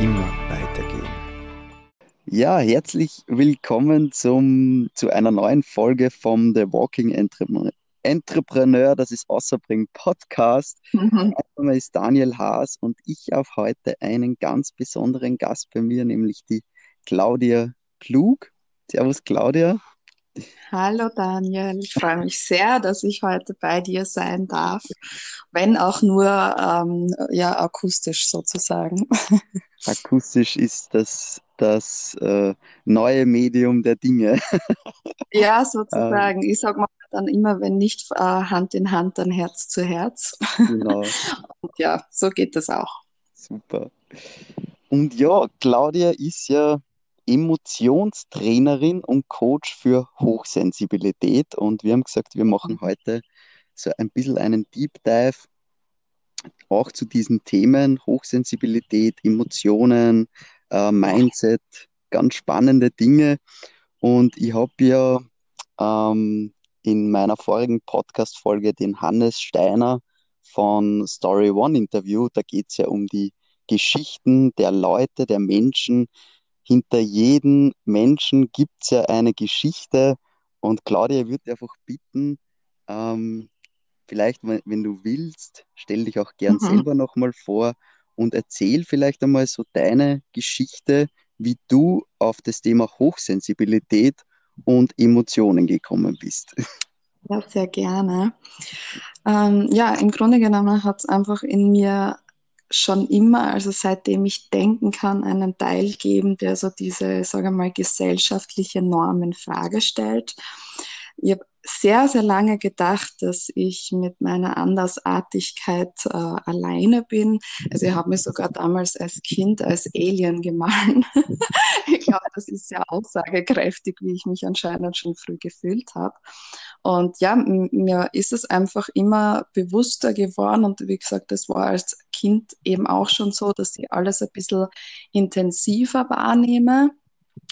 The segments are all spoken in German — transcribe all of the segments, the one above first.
immer weitergehen. Ja, herzlich willkommen zum, zu einer neuen Folge vom The Walking Entrepreneur. Entrepreneur, das ist Außerbring Podcast. Mhm. Mein Name ist Daniel Haas und ich habe heute einen ganz besonderen Gast bei mir, nämlich die Claudia Klug. Servus, Claudia. Hallo Daniel, ich freue mich sehr, dass ich heute bei dir sein darf, wenn auch nur ähm, ja, akustisch sozusagen. Akustisch ist das das äh, neue Medium der Dinge. Ja, sozusagen. Ich sage mal dann immer, wenn nicht äh, Hand in Hand, dann Herz zu Herz. Genau, Und ja, so geht das auch. super. Und ja, Claudia ist ja Emotionstrainerin und Coach für Hochsensibilität. Und wir haben gesagt, wir machen heute so ein bisschen einen Deep Dive auch zu diesen Themen Hochsensibilität, Emotionen, äh, Mindset, ganz spannende Dinge. Und ich habe ja ähm, in meiner vorigen Podcast-Folge den Hannes Steiner von Story One interviewt. Da geht es ja um die Geschichten der Leute, der Menschen. Hinter jedem Menschen gibt es ja eine Geschichte. Und Claudia, würde einfach bitten, ähm, vielleicht, wenn, du willst, stell dich auch gern Mhm. selber nochmal vor und erzähl vielleicht einmal so deine Geschichte, wie du auf das Thema Hochsensibilität und Emotionen gekommen bist. Ja, sehr gerne. Ähm, ja, im Grunde genommen hat es einfach in mir schon immer, also seitdem ich denken kann, einen Teil geben, der so diese, sage mal, gesellschaftliche Norm in Frage stellt. Ich habe sehr, sehr lange gedacht, dass ich mit meiner Andersartigkeit äh, alleine bin. Also ich habe mich sogar damals als Kind als Alien gemahlen. Ich glaube, das ist sehr aussagekräftig, wie ich mich anscheinend schon früh gefühlt habe. Und ja, mir ist es einfach immer bewusster geworden. Und wie gesagt, das war als Kind eben auch schon so, dass ich alles ein bisschen intensiver wahrnehme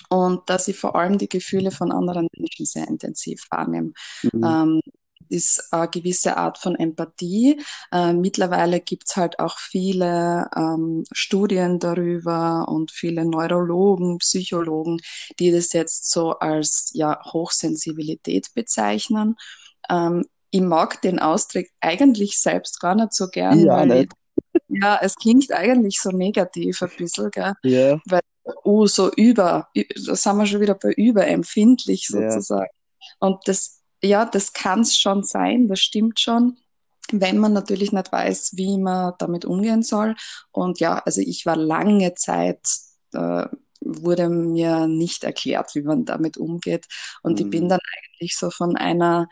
und dass ich vor allem die Gefühle von anderen Menschen sehr intensiv wahrnehme. Mhm. Ähm, ist eine gewisse Art von Empathie. Äh, mittlerweile gibt es halt auch viele ähm, Studien darüber und viele Neurologen, Psychologen, die das jetzt so als ja, Hochsensibilität bezeichnen. Ähm, ich mag den Ausdruck eigentlich selbst gar nicht so gern, Ja, weil nicht. ja, es klingt eigentlich so negativ ein bisschen, gell? Ja, oh, so über, da sind wir schon wieder bei überempfindlich ja, sozusagen. Und das, ja, das kann es schon sein, das stimmt schon, wenn man natürlich nicht weiß, wie man damit umgehen soll. Und ja, also ich war lange Zeit, äh, wurde mir nicht erklärt, wie man damit umgeht. Und ich bin mhm. dann eigentlich so von einer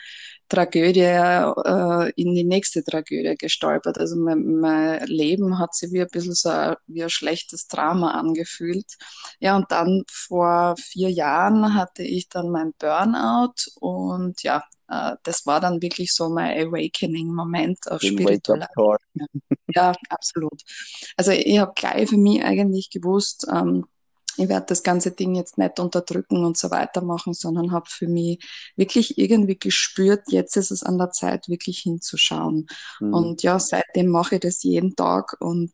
Tragödie äh, in die nächste Tragödie gestolpert. Also mein, mein Leben hat sich wie ein bisschen so ein, wie ein schlechtes Drama angefühlt. Ja, und dann vor vier Jahren hatte ich dann mein Burnout und ja, äh, das war dann wirklich so mein Awakening-Moment auf spiritueller ja, absolut. Also ich habe gleich für mich eigentlich gewusst, ähm, ich werde das ganze Ding jetzt nicht unterdrücken und so weitermachen, sondern habe für mich wirklich irgendwie gespürt, jetzt ist es an der Zeit, wirklich hinzuschauen. Mhm. Und ja, seitdem mache ich das jeden Tag und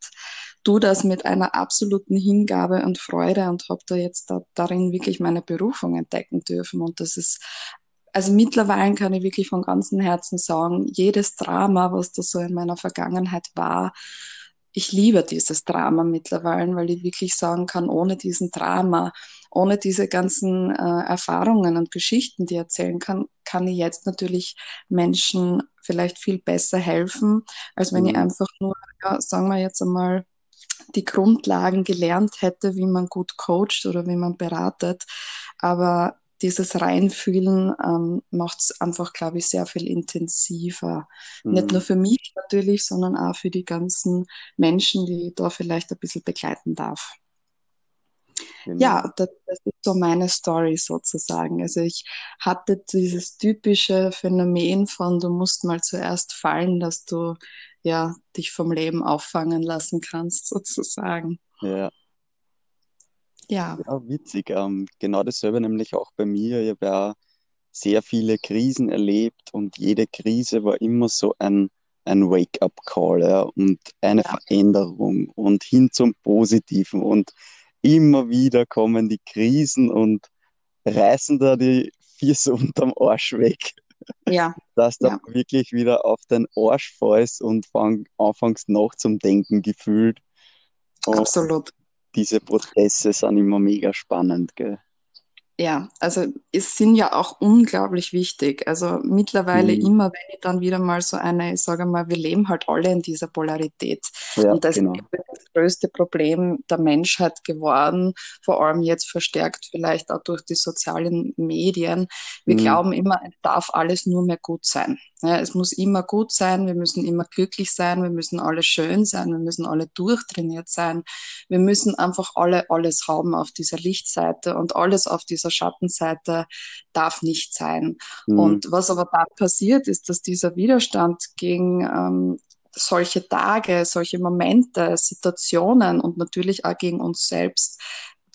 tue das mit einer absoluten Hingabe und Freude und habe da jetzt da, darin wirklich meine Berufung entdecken dürfen. Und das ist also mittlerweile kann ich wirklich von ganzem Herzen sagen, jedes Drama, was da so in meiner Vergangenheit war, ich liebe dieses Drama mittlerweile, weil ich wirklich sagen kann, ohne diesen Drama, ohne diese ganzen äh, Erfahrungen und Geschichten, die ich erzählen kann, kann ich jetzt natürlich Menschen vielleicht viel besser helfen, als wenn ich Mhm. einfach nur, ja, sagen wir jetzt einmal, die Grundlagen gelernt hätte, wie man gut coacht oder wie man beratet. Aber dieses Reinfühlen ähm, macht es einfach, glaube ich, sehr viel intensiver. Nicht nur Mhm. für mich natürlich, sondern auch für die ganzen Menschen, die ich da vielleicht ein bisschen begleiten darf. Genau. Ja, das, das ist so meine Story sozusagen. Also ich hatte dieses typische Phänomen von, du musst mal zuerst fallen, dass du ja dich vom Leben auffangen lassen kannst, sozusagen. Ja. Ja. Ja, witzig. Ähm, genau dasselbe nämlich auch bei mir. Ich habe ja sehr viele Krisen erlebt und jede Krise war immer so ein, ein Wake-up-Call ja, und eine Ja. Veränderung und hin zum Positiven. Und immer wieder kommen die Krisen und reißen da die Füße unterm Arsch weg, Ja, dass du ja, wirklich wieder auf den Arsch fällst und fang, anfängst nachzudenken gefühlt. Und absolut. Diese Prozesse sind immer mega spannend, gell? Ja, also es sind ja auch unglaublich wichtig. Also mittlerweile Mhm. immer, wenn ich dann wieder mal so eine, ich sage mal, wir leben halt alle in dieser Polarität. Ja, Und das ist genau. eben das größte Problem der Menschheit geworden, vor allem jetzt verstärkt vielleicht auch durch die sozialen Medien. Wir Mhm. glauben immer, es darf alles nur mehr gut sein. Ja, es muss immer gut sein, wir müssen immer glücklich sein, wir müssen alle schön sein, wir müssen alle durchtrainiert sein. Wir müssen einfach alle alles haben auf dieser Lichtseite und alles auf dieser Schattenseite darf nicht sein. Mhm. Und was aber dann passiert, ist, dass dieser Widerstand gegen ähm, solche Tage, solche Momente, Situationen und natürlich auch gegen uns selbst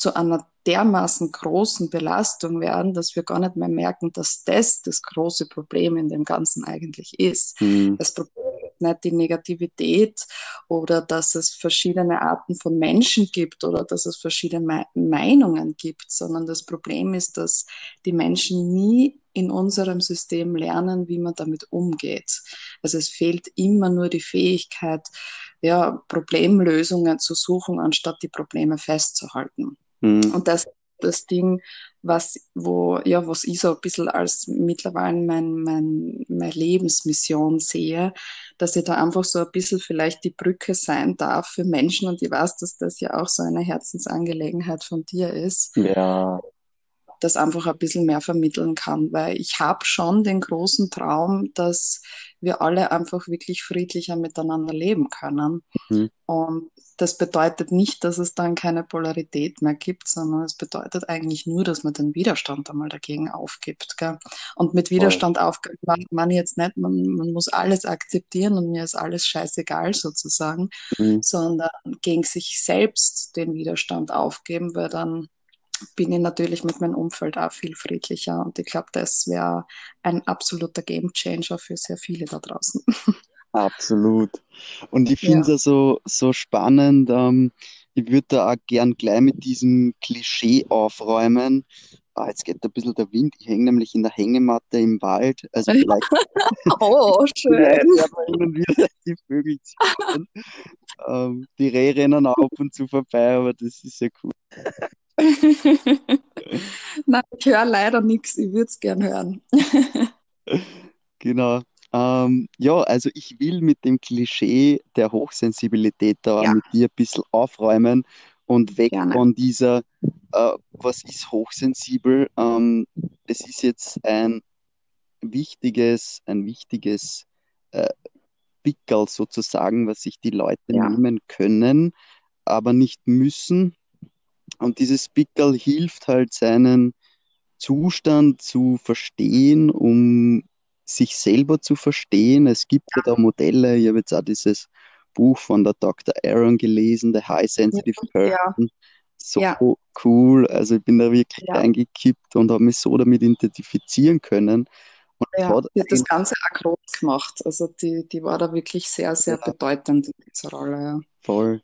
zu einer dermaßen großen Belastung werden, dass wir gar nicht mehr merken, dass das das große Problem in dem Ganzen eigentlich ist. Mhm. Das Problem ist nicht die Negativität oder dass es verschiedene Arten von Menschen gibt oder dass es verschiedene Me Meinungen gibt, sondern das Problem ist, dass die Menschen nie in unserem System lernen, wie man damit umgeht. Also es fehlt immer nur die Fähigkeit, ja, Problemlösungen zu suchen, anstatt die Probleme festzuhalten. Mhm. Und das das Ding, was, wo, ja, was ich so ein bisschen als mittlerweile mein, mein, meine Lebensmission sehe, dass ich da einfach so ein bisschen vielleicht die Brücke sein darf für Menschen. Und ich weiß, dass das ja auch so eine Herzensangelegenheit von dir ist, Ja, das einfach ein bisschen mehr vermitteln kann, weil ich habe schon den großen Traum, dass wir alle einfach wirklich friedlicher miteinander leben können. mhm. Und das bedeutet nicht, dass es dann keine Polarität mehr gibt, sondern es bedeutet eigentlich nur, dass man den Widerstand einmal dagegen aufgibt. Gell? Und mit. Widerstand aufgeben man, man jetzt nicht, man, man muss alles akzeptieren und mir ist alles scheißegal sozusagen, Mhm. sondern gegen sich selbst den Widerstand aufgeben, weil dann bin ich natürlich mit meinem Umfeld auch viel friedlicher. Und ich glaube, das wäre ein absoluter Gamechanger für sehr viele da draußen. Absolut. Und ich finde es Ja, so, so spannend. Ähm, ich würde da auch gern gleich mit diesem Klischee aufräumen. Ah, jetzt geht ein bisschen der Wind. Ich hänge nämlich in der Hängematte im Wald. Also vielleicht, oh, vielleicht schön. werden wir hin und wieder die Vögel. Ähm, die Rehe rennen auch ab und zu vorbei, aber das ist ja cool. Nein, ich höre leider nichts, ich würde es gern hören. Genau. Ähm, ja, also ich will mit dem Klischee der Hochsensibilität da auch Ja, mit dir ein bisschen aufräumen und weg gerne. von dieser, äh, was ist hochsensibel? Ähm, es ist jetzt ein wichtiges, ein wichtiges äh, Pickerl sozusagen, was sich die Leute Ja, nehmen können, aber nicht müssen. Und dieses Pickerl hilft halt seinen Zustand zu verstehen, um sich selber zu verstehen. Es gibt ja da Modelle, ich habe jetzt auch dieses Buch von der Dr. Aaron gelesen, The High Sensitive ja, Person. So ja, cool. Also ich bin da wirklich ja, reingekippt und habe mich so damit identifizieren können. Und ja. hat Die hat das Ganze auch groß gemacht. Also die, die war da wirklich sehr, sehr ja, bedeutend in dieser Rolle. Ja. voll.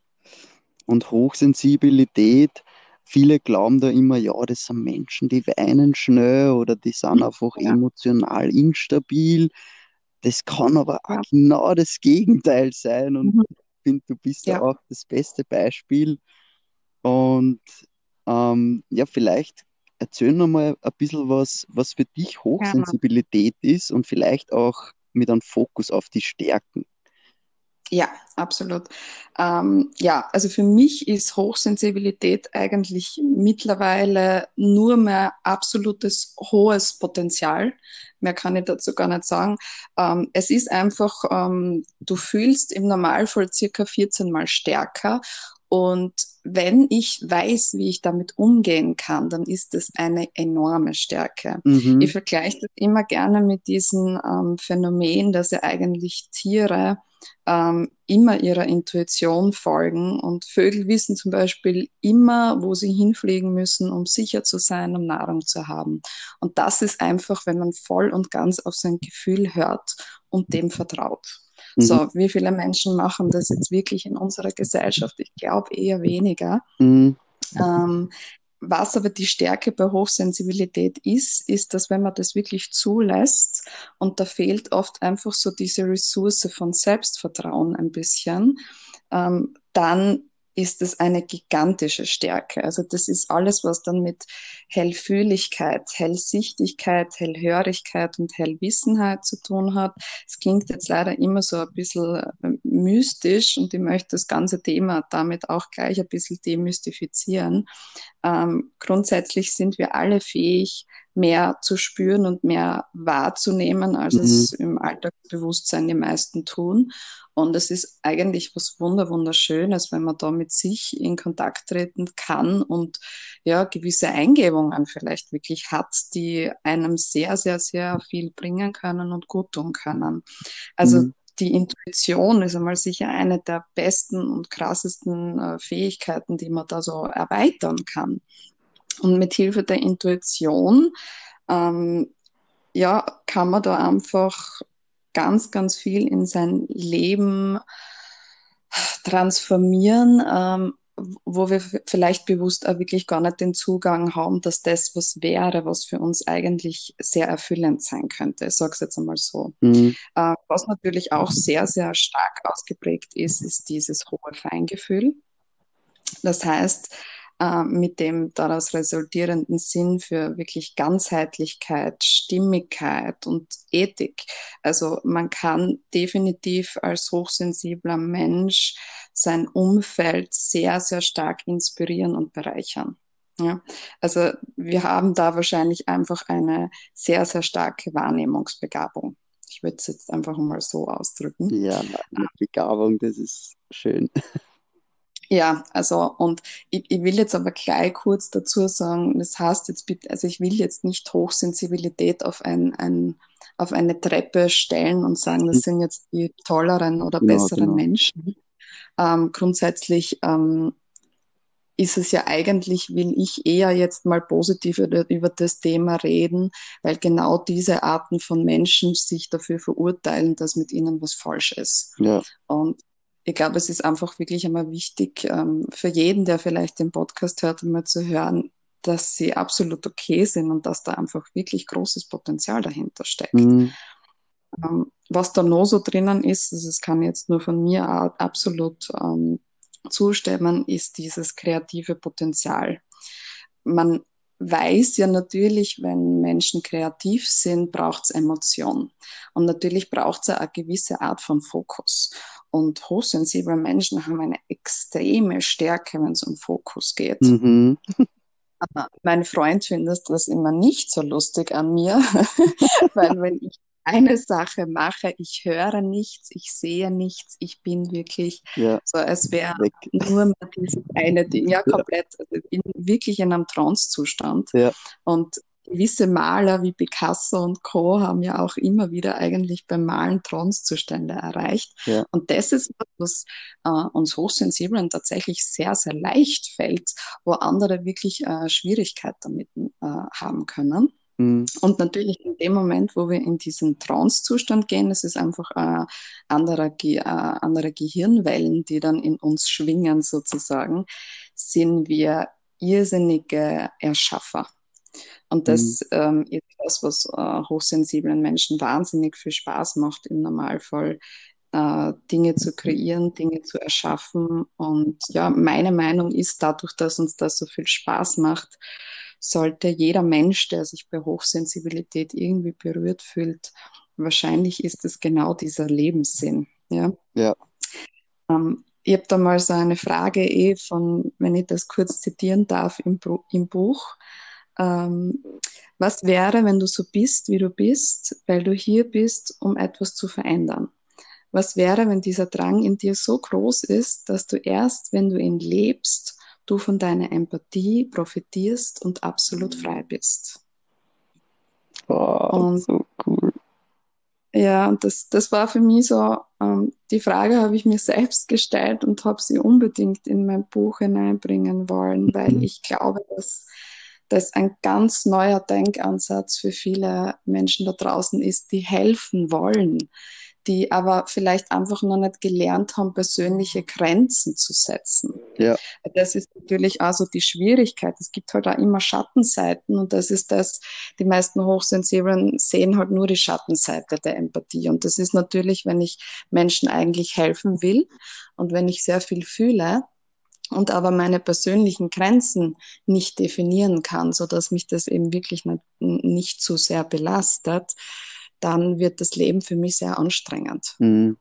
Und Hochsensibilität, viele glauben da immer, ja, das sind Menschen, die weinen schnell oder die sind einfach Ja, emotional instabil. Das kann aber auch ja, genau das Gegenteil sein. Und mhm. ich finde, du bist da ja, auch das beste Beispiel. Und ähm, ja, vielleicht erzähl noch mal ein bisschen was, was für dich. Hochsensibilität ist und vielleicht auch mit einem Fokus auf die Stärken. Ja, absolut. Ähm, ja, also für mich ist Hochsensibilität eigentlich mittlerweile nur mehr absolutes hohes Potenzial. Mehr kann ich dazu gar nicht sagen. Ähm, es ist einfach, ähm, du fühlst im Normalfall circa 14 Mal stärker. Und wenn ich weiß, wie ich damit umgehen kann, dann ist es eine enorme Stärke. Ich Mhm. vergleiche das immer gerne mit diesem ähm, Phänomen, dass ja eigentlich Tiere ähm, immer ihrer Intuition folgen und Vögel wissen zum Beispiel immer, wo sie hinfliegen müssen, um sicher zu sein, um Nahrung zu haben. Und das ist einfach, wenn man voll und ganz auf sein Gefühl hört und dem vertraut. Mhm. So, wie viele Menschen machen das jetzt wirklich in unserer Gesellschaft? Ich glaube eher weniger. Mhm. Ähm, was aber die Stärke bei Hochsensibilität ist, ist, dass wenn man das wirklich zulässt und da fehlt oft einfach so diese Ressource von Selbstvertrauen ein bisschen, ähm, dann ist es eine gigantische Stärke. Also das ist alles, was dann mit Hellfühligkeit, Hellsichtigkeit, Hellhörigkeit und Hellwissenheit zu tun hat. Es klingt jetzt leider immer so ein bisschen äh, mystisch und ich möchte das ganze Thema damit auch gleich ein bisschen demystifizieren. Ähm, grundsätzlich sind wir alle fähig, mehr zu spüren und mehr wahrzunehmen, als mhm. es im Alltagsbewusstsein die meisten tun. Und es ist eigentlich was wunder wunderschönes, wenn man da mit sich in Kontakt treten kann und ja gewisse Eingebungen vielleicht wirklich hat, die einem sehr, sehr, sehr viel bringen können und gut tun können. Also mhm. die Intuition ist einmal sicher eine der besten und krassesten äh, Fähigkeiten, die man da so erweitern kann. Und mit Hilfe der Intuition, ähm, ja, kann man da einfach ganz, ganz viel in sein Leben transformieren, ähm, wo wir vielleicht bewusst auch wirklich gar nicht den Zugang haben, dass das was wäre, was für uns eigentlich sehr erfüllend sein könnte. Ich sage es jetzt einmal so. Mhm. Äh, was natürlich auch sehr, sehr stark ausgeprägt ist, ist dieses hohe Feingefühl. Das heißt, äh, mit dem daraus resultierenden Sinn für wirklich Ganzheitlichkeit, Stimmigkeit und Ethik. Also man kann definitiv als hochsensibler Mensch sein Umfeld sehr, sehr stark inspirieren und bereichern. Ja, also wir haben da wahrscheinlich einfach eine sehr, sehr starke Wahrnehmungsbegabung. Ich würde es jetzt einfach mal so ausdrücken. Ja, Begabung, das ist schön. Ja, also und ich, ich will jetzt aber gleich kurz dazu sagen, das heißt jetzt bitte, also ich will jetzt nicht Hochsensibilität auf ein, ein auf eine Treppe stellen und sagen, das mhm. sind jetzt die tolleren oder genau, besseren genau. Menschen. Ähm, grundsätzlich ähm, ist es ja eigentlich, will ich eher jetzt mal positiv über, über, das Thema reden, weil genau diese Arten von Menschen sich dafür verurteilen, dass mit ihnen was falsch ist. Ja. Und ich glaube, es ist einfach wirklich einmal wichtig ähm, für jeden, der vielleicht den Podcast hört, einmal zu hören, dass sie absolut okay sind und dass da einfach wirklich großes Potenzial dahinter steckt. Mhm. Ähm, was da noch so drinnen ist, also es kann jetzt nur von mir absolut ähm, zustimmen, ist dieses kreative Potenzial. Man weiß ja natürlich, wenn Menschen kreativ sind, braucht es Emotion. Und natürlich braucht es eine gewisse Art von Fokus. Und hochsensible Menschen haben eine extreme Stärke, wenn es um Fokus geht. Mhm. Mein Freund findet das immer nicht so lustig an mir, weil wenn ich eine Sache mache, ich höre nichts, ich sehe nichts, ich bin wirklich ja. so, als wäre nur mal dieses eine Ding, ja, komplett, also ich bin wirklich in einem Trance-Zustand. Ja. Und gewisse Maler wie Picasso und Co. haben ja auch immer wieder eigentlich beim Malen Transzustände erreicht. Ja. Und das ist was, was äh, uns Hochsensiblen tatsächlich sehr, sehr leicht fällt, wo andere wirklich äh, Schwierigkeit damit äh, haben können. Mhm. Und natürlich in dem Moment, wo wir in diesen Trance-Zustand gehen, das ist einfach äh, andere, äh, andere Gehirnwellen, die dann in uns schwingen sozusagen, sind wir irrsinnige Erschaffer. Und das mhm. ähm, ist das, was äh, hochsensiblen Menschen wahnsinnig viel Spaß macht im Normalfall, äh, Dinge zu kreieren, Dinge zu erschaffen. Und ja, meine Meinung ist, dadurch, dass uns das so viel Spaß macht, sollte jeder Mensch, der sich bei Hochsensibilität irgendwie berührt fühlt, wahrscheinlich ist es genau dieser Lebenssinn. Ja. ja. Ähm, ich habe da mal so eine Frage eh von, wenn ich das kurz zitieren darf, im, im Buch. Ähm, was wäre, wenn du so bist, wie du bist, weil du hier bist, um etwas zu verändern? Was wäre, wenn dieser Drang in dir so groß ist, dass du erst, wenn du ihn lebst, du von deiner Empathie profitierst und absolut frei bist. Oh, und, so cool. Ja, und das, das war für mich so, ähm, die Frage habe ich mir selbst gestellt und habe sie unbedingt in mein Buch hineinbringen wollen, weil mhm. ich glaube, dass das ein ganz neuer Denkansatz für viele Menschen da draußen ist, die helfen wollen, die aber vielleicht einfach noch nicht gelernt haben, persönliche Grenzen zu setzen. Ja. Das ist natürlich also die Schwierigkeit. Es gibt halt auch immer Schattenseiten und das ist das, die meisten Hochsensiblen sehen halt nur die Schattenseite der Empathie. Und das ist natürlich, wenn ich Menschen eigentlich helfen will und wenn ich sehr viel fühle, und aber meine persönlichen Grenzen nicht definieren kann, so dass mich das eben wirklich nicht, nicht so sehr belastet, dann wird das Leben für mich sehr anstrengend. Mhm.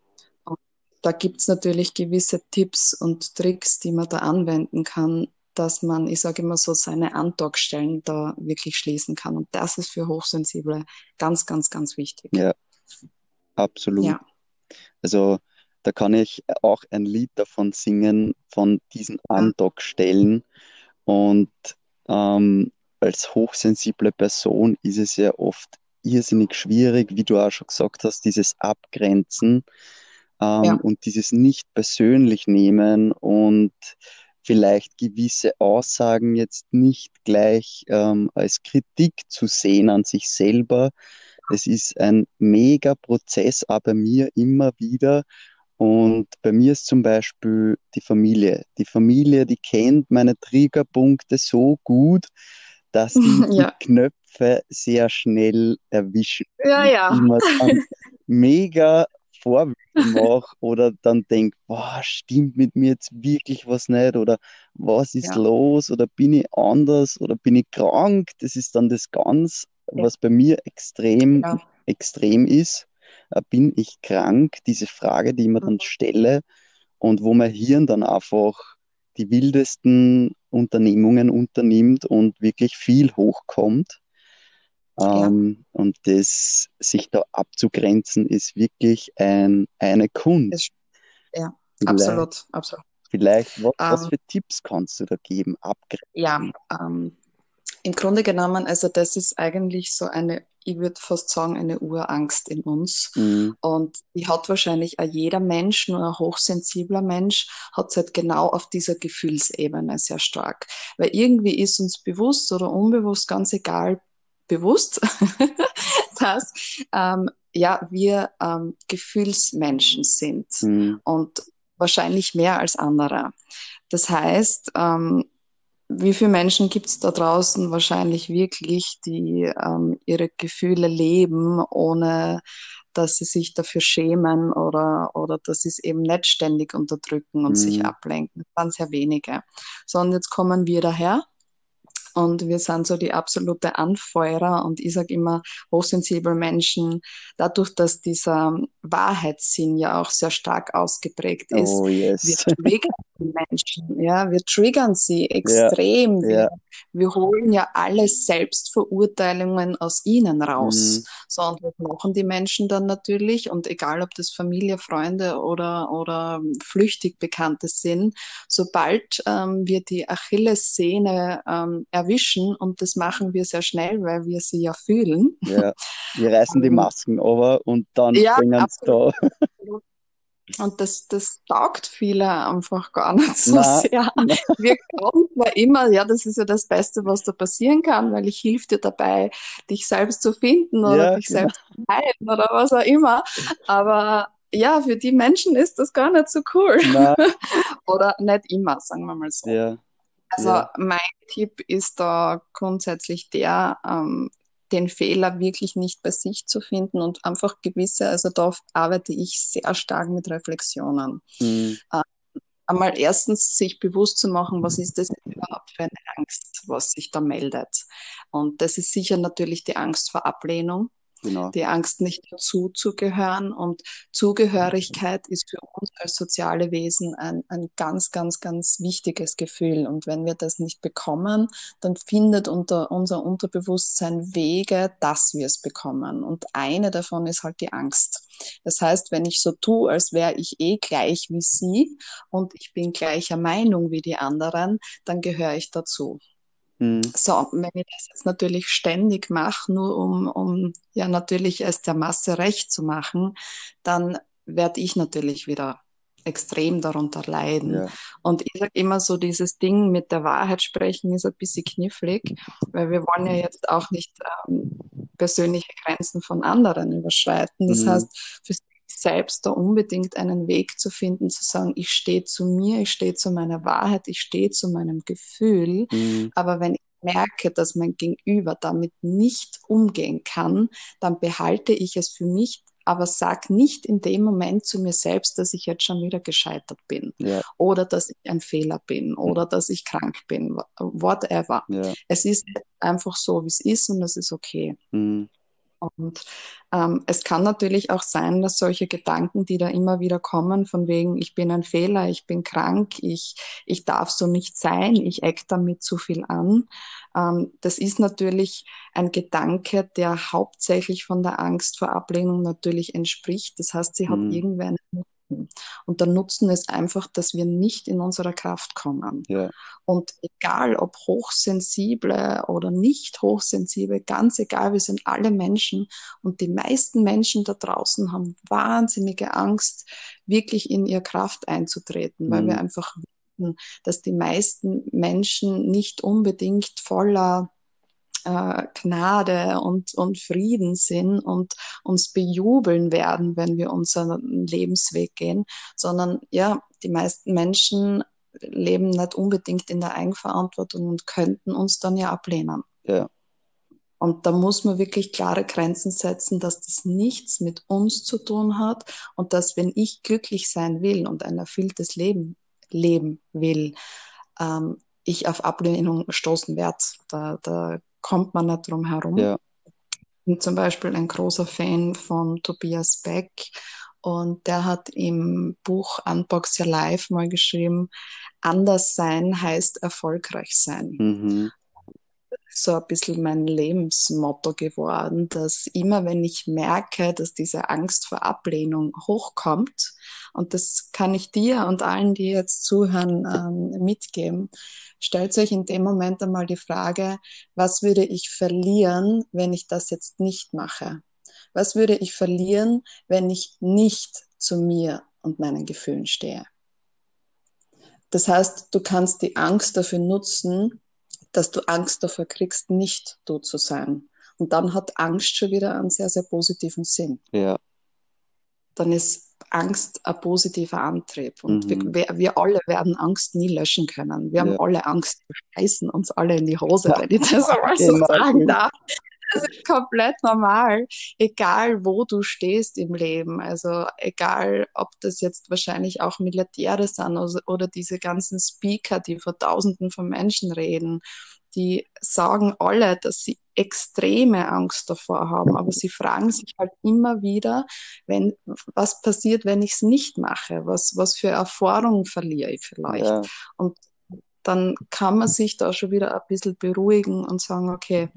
Und da gibt's natürlich gewisse Tipps und Tricks, die man da anwenden kann, dass man, ich sage immer so, seine Andockstellen da wirklich schließen kann. Und das ist für Hochsensible ganz, ganz, ganz wichtig. Ja, absolut. Ja. Also da kann ich auch ein Lied davon singen, von diesen Andockstellen. Und ähm, als hochsensible Person ist es ja oft irrsinnig schwierig, wie du auch schon gesagt hast, dieses Abgrenzen ähm, Ja. und dieses nicht persönlich nehmen und vielleicht gewisse Aussagen jetzt nicht gleich ähm, als Kritik zu sehen an sich selber. Es ist ein mega Prozess, bei mir immer wieder. Und bei mir ist zum Beispiel die Familie. Die Familie, die kennt meine Triggerpunkte so gut, dass sie Ja. die Knöpfe sehr schnell erwischen. Ja, ja. Die dann mega Vorwürfe mache oder dann denke, boah, stimmt mit mir jetzt wirklich was nicht oder was ist Ja. los oder bin ich anders oder bin ich krank? Das ist dann das ganz, Ja. was bei mir extrem, Ja. extrem ist. Äh, Bin ich krank? Diese Frage, die ich mir dann Mhm. stelle und wo mein Hirn dann einfach die wildesten Unternehmungen unternimmt und wirklich viel hochkommt. Ja. Ähm, und das, sich da abzugrenzen, ist wirklich ein, eine Kunst. Es- ja, Vielleicht, Absolut, absolut. vielleicht was, was Ähm, für Tipps kannst du da geben? Abgrenzen. Ja, ähm, im Grunde genommen, also das ist eigentlich so eine, ich würde fast sagen, eine Urangst in uns. Mhm. Und die hat wahrscheinlich auch jeder Mensch, nur ein hochsensibler Mensch, hat es halt genau auf dieser Gefühlsebene sehr stark. Weil irgendwie ist uns bewusst oder unbewusst, ganz egal, bewusst, dass ähm, ja, wir ähm, Gefühlsmenschen sind Mhm. und wahrscheinlich mehr als andere. Das heißt, ähm, wie viele Menschen gibt es da draußen wahrscheinlich wirklich, die ähm, ihre Gefühle leben, ohne dass sie sich dafür schämen oder, oder dass sie es eben nicht ständig unterdrücken und sich Mhm. ablenken. Das waren sehr wenige. So, und jetzt kommen wir daher und wir sind so die absolute Anfeuerer und ich sage immer, hochsensible Menschen, dadurch, dass dieser Wahrheitssinn ja auch sehr stark ausgeprägt ist, Oh wir yes. triggern die Menschen, ja, wir triggern sie extrem. Wir, Ja. wir holen ja alle Selbstverurteilungen aus ihnen raus. Mhm. So, und was machen die Menschen dann natürlich? Und egal, ob das Familie, Freunde oder, oder flüchtig Bekannte sind, sobald ähm, wir die Achillessehne ähm, erwischen, und das machen wir sehr schnell, weil wir sie ja fühlen. Ja. Wir reißen die Ähm, Masken aber und dann ja, fängen sie da. Und das, das taugt viele einfach gar nicht so Na, sehr. Wir glauben zwar immer, ja, das ist ja das Beste, was da passieren kann, weil ich hilf dir dabei, dich selbst zu finden oder ja, dich genau. selbst zu heilen oder was auch immer. Aber ja, für die Menschen ist das gar nicht so cool. Oder nicht immer, sagen wir mal so. ja, Also ja. mein Tipp ist da grundsätzlich der, ähm, den Fehler wirklich nicht bei sich zu finden und einfach gewisse, also da arbeite ich sehr stark mit Reflexionen. Mhm. Äh, einmal erstens sich bewusst zu machen, was ist das überhaupt für eine Angst, was sich da meldet. Und das ist sicher natürlich die Angst vor Ablehnung, Genau. die Angst nicht dazu zu gehören. Und Zugehörigkeit ist für uns als soziale Wesen ein, ein ganz, ganz, ganz wichtiges Gefühl. Und wenn wir das nicht bekommen, dann findet unter unser Unterbewusstsein Wege, dass wir es bekommen. Und eine davon ist halt die Angst. Das heißt, wenn ich so tue, als wäre ich eh gleich wie sie und ich bin gleicher Meinung wie die anderen, dann gehöre ich dazu. Mhm. So, wenn ich das jetzt natürlich ständig mache, nur um, um ja natürlich es der Masse recht zu machen, dann werde ich natürlich wieder extrem darunter leiden. Ja. Und ich sage immer so, dieses Ding mit der Wahrheit sprechen ist ein bisschen knifflig, weil wir wollen ja jetzt auch nicht ähm, persönliche Grenzen von anderen überschreiten. Das Mhm. heißt, für sich selbst da unbedingt einen Weg zu finden, zu sagen, ich stehe zu mir, ich stehe zu meiner Wahrheit, ich stehe zu meinem Gefühl. Mhm. Aber wenn ich merke, dass mein Gegenüber damit nicht umgehen kann, dann behalte ich es für mich aber sag nicht in dem Moment zu mir selbst, dass ich jetzt schon wieder gescheitert bin ja. oder dass ich ein Fehler bin oder dass ich krank bin, whatever. Ja. Es ist einfach so, wie es ist und das ist okay. Mhm. Und ähm, es kann natürlich auch sein, dass solche Gedanken, die da immer wieder kommen, von wegen, ich bin ein Fehler, ich bin krank, ich, ich darf so nicht sein, ich eck damit zu viel an. Ähm, das ist natürlich ein Gedanke, der hauptsächlich von der Angst vor Ablehnung natürlich entspricht. Das heißt, sie hat mhm. irgendwann Nutzen. Und der Nutzen ist einfach, dass wir nicht in unserer Kraft kommen. Ja. Und egal, ob hochsensible oder nicht hochsensible, ganz egal, wir sind alle Menschen. Und die meisten Menschen da draußen haben wahnsinnige Angst, wirklich in ihre Kraft einzutreten, weil wir mhm. einfach wissen, dass die meisten Menschen nicht unbedingt voller äh, Gnade und, und Frieden sind und uns bejubeln werden, wenn wir unseren Lebensweg gehen, sondern ja, die meisten Menschen leben nicht unbedingt in der Eigenverantwortung und könnten uns dann ja ablehnen. Ja. Und da muss man wirklich klare Grenzen setzen, dass das nichts mit uns zu tun hat und dass wenn ich glücklich sein will und ein erfülltes Leben leben will, ähm, ich auf Ablehnung stoßen werde. Da, da kommt man nicht drum herum. Ja. Ich bin zum Beispiel ein großer Fan von Tobias Beck und der hat im Buch Unbox Your Life mal geschrieben, anders sein heißt erfolgreich sein. Mhm so ein bisschen mein Lebensmotto geworden, dass immer wenn ich merke, dass diese Angst vor Ablehnung hochkommt, und das kann ich dir und allen, die jetzt zuhören, ähm, mitgeben, stellt euch in dem Moment einmal die Frage, was würde ich verlieren, wenn ich das jetzt nicht mache? Was würde ich verlieren, wenn ich nicht zu mir und meinen Gefühlen stehe? Das heißt, du kannst die Angst dafür nutzen, dass du Angst davor kriegst, nicht du zu sein. Und dann hat Angst schon wieder einen sehr, sehr positiven Sinn. Ja. Dann ist Angst ein positiver Antrieb. Und mhm. wir, wir, alle werden Angst nie löschen können. Wir ja. haben alle Angst, wir scheißen uns alle in die Hose, wenn ich das einmal genau. so sagen darf. Das ist komplett normal, egal wo du stehst im Leben. Also egal, ob das jetzt wahrscheinlich auch Milliardäre sind oder diese ganzen Speaker, die vor Tausenden von Menschen reden, die sagen alle, dass sie extreme Angst davor haben, aber sie fragen sich halt immer wieder, wenn, was passiert, wenn ich es nicht mache? Was, was für Erfahrungen verliere ich vielleicht? Ja. Und dann kann man sich da schon wieder ein bisschen beruhigen und sagen, okay,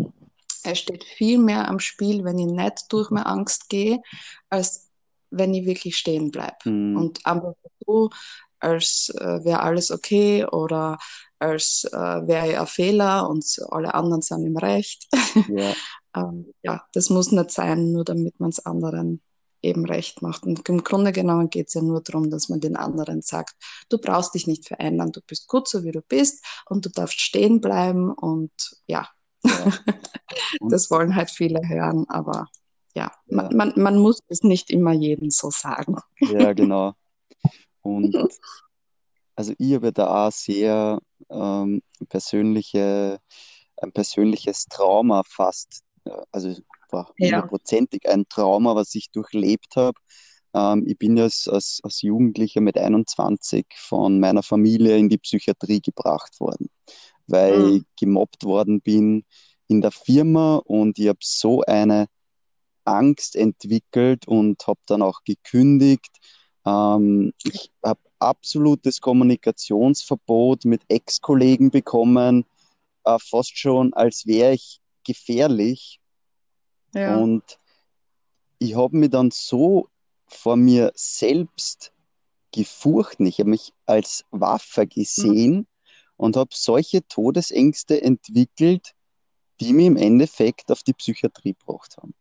es steht viel mehr am Spiel, wenn ich nicht durch meine Angst gehe, als wenn ich wirklich stehen bleibe. Mhm. Und einfach so, als äh, wäre alles okay oder als äh, wäre ich ein Fehler und alle anderen sind im Recht. Ja, ähm, ja das muss nicht sein, nur damit man es anderen eben recht macht. Und im Grunde genommen geht es ja nur darum, dass man den anderen sagt, du brauchst dich nicht verändern, du bist gut so, wie du bist und du darfst stehen bleiben und ja, das wollen halt viele hören, aber ja, ja. Man, man, man, muss es nicht immer jedem so sagen. Ja, genau. Und also ich habe da auch sehr ähm, persönliche, ein persönliches Trauma fast, äh, also war hundertprozentig ja. ein Trauma, was ich durchlebt habe. Ähm, ich bin ja als, als, als Jugendlicher mit 21 von meiner Familie in die Psychiatrie gebracht worden weil mhm. ich gemobbt worden bin in der Firma und ich habe so eine Angst entwickelt und habe dann auch gekündigt. Ähm, ich habe absolutes Kommunikationsverbot mit Ex-Kollegen bekommen, äh, fast schon als wäre ich gefährlich. Ja. Und ich habe mich dann so vor mir selbst gefurchten. Ich habe mich als Waffe gesehen mhm und habe solche Todesängste entwickelt, die mich im Endeffekt auf die Psychiatrie gebracht haben.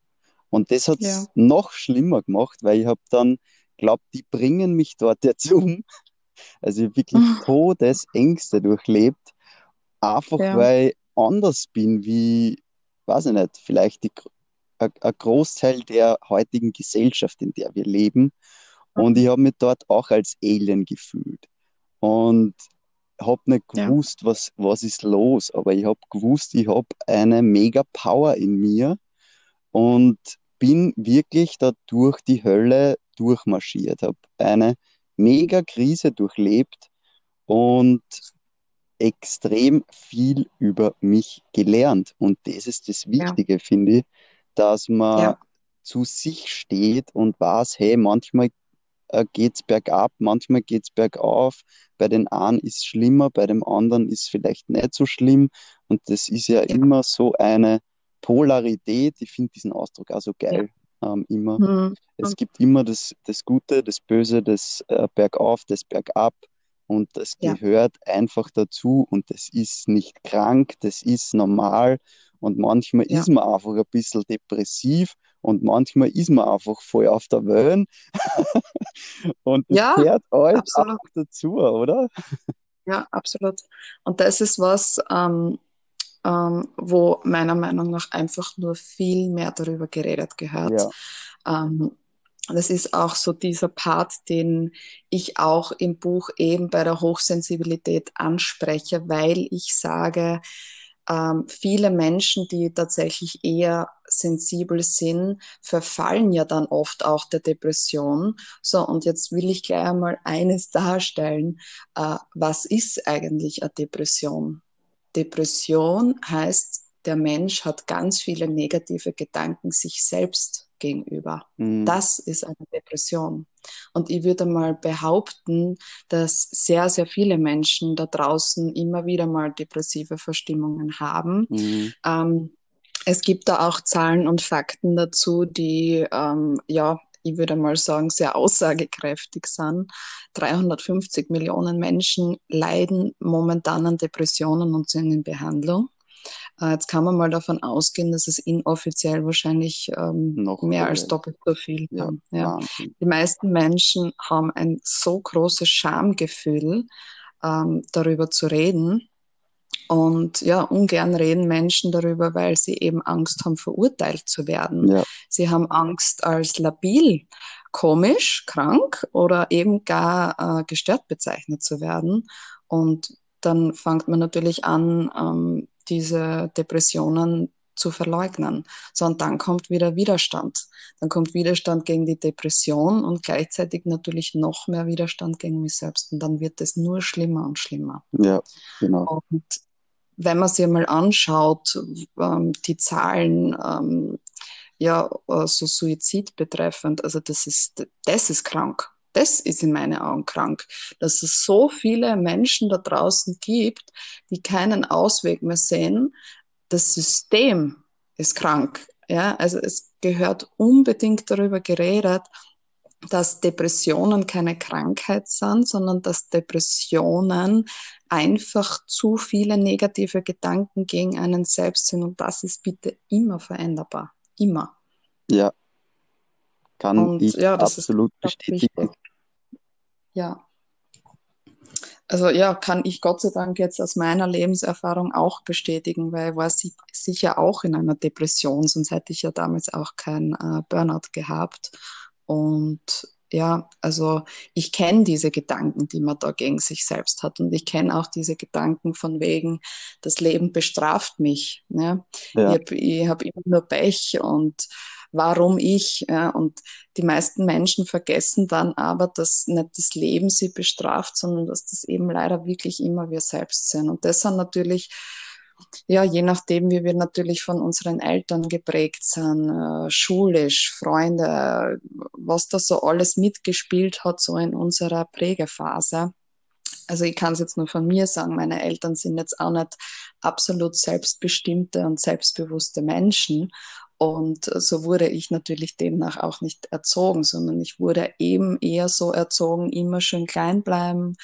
Und das hat es ja. noch schlimmer gemacht, weil ich habe dann glaubt, die bringen mich dort jetzt um. Also ich habe wirklich Todesängste durchlebt, einfach ja. weil ich anders bin wie, weiß ich nicht, vielleicht ein Großteil der heutigen Gesellschaft, in der wir leben. Und ich habe mich dort auch als Alien gefühlt. Und habe nicht gewusst, ja. was, was ist los, aber ich habe gewusst, ich habe eine mega Power in mir und bin wirklich da durch die Hölle durchmarschiert, habe eine mega Krise durchlebt und extrem viel über mich gelernt. Und das ist das Wichtige, ja. finde ich, dass man ja. zu sich steht und weiß, hey, manchmal äh, geht es bergab, manchmal geht es bergauf. Bei den einen ist es schlimmer, bei dem anderen ist es vielleicht nicht so schlimm. Und das ist ja, ja. immer so eine Polarität. Ich finde diesen Ausdruck auch so geil. Ja. Ähm, immer. Mhm. Es gibt immer das, das Gute, das Böse, das äh, Bergauf, das Bergab. Und das ja. gehört einfach dazu und das ist nicht krank, das ist normal. Und manchmal ja. ist man einfach ein bisschen depressiv und manchmal ist man einfach voll auf der Wellen. und das ja, gehört alles auch dazu, oder? Ja, absolut. Und das ist was, ähm, ähm, wo meiner Meinung nach einfach nur viel mehr darüber geredet gehört. Ja. Ähm, das ist auch so dieser Part, den ich auch im Buch eben bei der Hochsensibilität anspreche, weil ich sage, ähm, viele Menschen, die tatsächlich eher sensibel sind, verfallen ja dann oft auch der Depression. So, und jetzt will ich gleich einmal eines darstellen. Äh, was ist eigentlich eine Depression? Depression heißt, der Mensch hat ganz viele negative Gedanken sich selbst gegenüber. Mhm. Das ist eine Depression. Und ich würde mal behaupten, dass sehr, sehr viele Menschen da draußen immer wieder mal depressive Verstimmungen haben. Mhm. Ähm, es gibt da auch Zahlen und Fakten dazu, die ähm, ja ich würde mal sagen, sehr aussagekräftig sind. 350 Millionen Menschen leiden momentan an Depressionen und sind in Behandlung. Äh, jetzt kann man mal davon ausgehen, dass es inoffiziell wahrscheinlich ähm, Noch mehr als doppelt so viel ja, ja. Die meisten Menschen haben ein so großes Schamgefühl, ähm, darüber zu reden. Und ja, ungern reden Menschen darüber, weil sie eben Angst haben, verurteilt zu werden. Ja. Sie haben Angst, als labil, komisch, krank oder eben gar äh, gestört bezeichnet zu werden. Und dann fängt man natürlich an, ähm, diese Depressionen zu verleugnen. So, und dann kommt wieder Widerstand. Dann kommt Widerstand gegen die Depression und gleichzeitig natürlich noch mehr Widerstand gegen mich selbst. Und dann wird es nur schlimmer und schlimmer. Ja, genau. Und wenn man sich mal anschaut, ähm, die Zahlen, ähm, ja, äh, so Suizid betreffend, also das ist, das ist krank. Das ist in meinen Augen krank, dass es so viele Menschen da draußen gibt, die keinen Ausweg mehr sehen. Das System ist krank. Ja, also es gehört unbedingt darüber geredet, dass Depressionen keine Krankheit sind, sondern dass Depressionen einfach zu viele negative Gedanken gegen einen selbst sind. Und das ist bitte immer veränderbar. Immer. Ja, kann und, ich ja, absolut bestätigen. Ja. Also ja, kann ich Gott sei Dank jetzt aus meiner Lebenserfahrung auch bestätigen, weil ich war sicher auch in einer Depression, sonst hätte ich ja damals auch kein äh, Burnout gehabt. Und ja, also ich kenne diese Gedanken, die man da gegen sich selbst hat. Und ich kenne auch diese Gedanken von wegen, das Leben bestraft mich. Ne? Ja. Ich habe hab immer nur Pech und warum ich. Ja, und die meisten Menschen vergessen dann aber, dass nicht das Leben sie bestraft, sondern dass das eben leider wirklich immer wir selbst sind. Und das sind natürlich ja, je nachdem, wie wir natürlich von unseren Eltern geprägt sind, äh, schulisch, Freunde, was da so alles mitgespielt hat, so in unserer Prägephase. Also ich kann es jetzt nur von mir sagen, meine Eltern sind jetzt auch nicht absolut selbstbestimmte und selbstbewusste Menschen. Und so wurde ich natürlich demnach auch nicht erzogen, sondern ich wurde eben eher so erzogen, immer schön klein bleiben,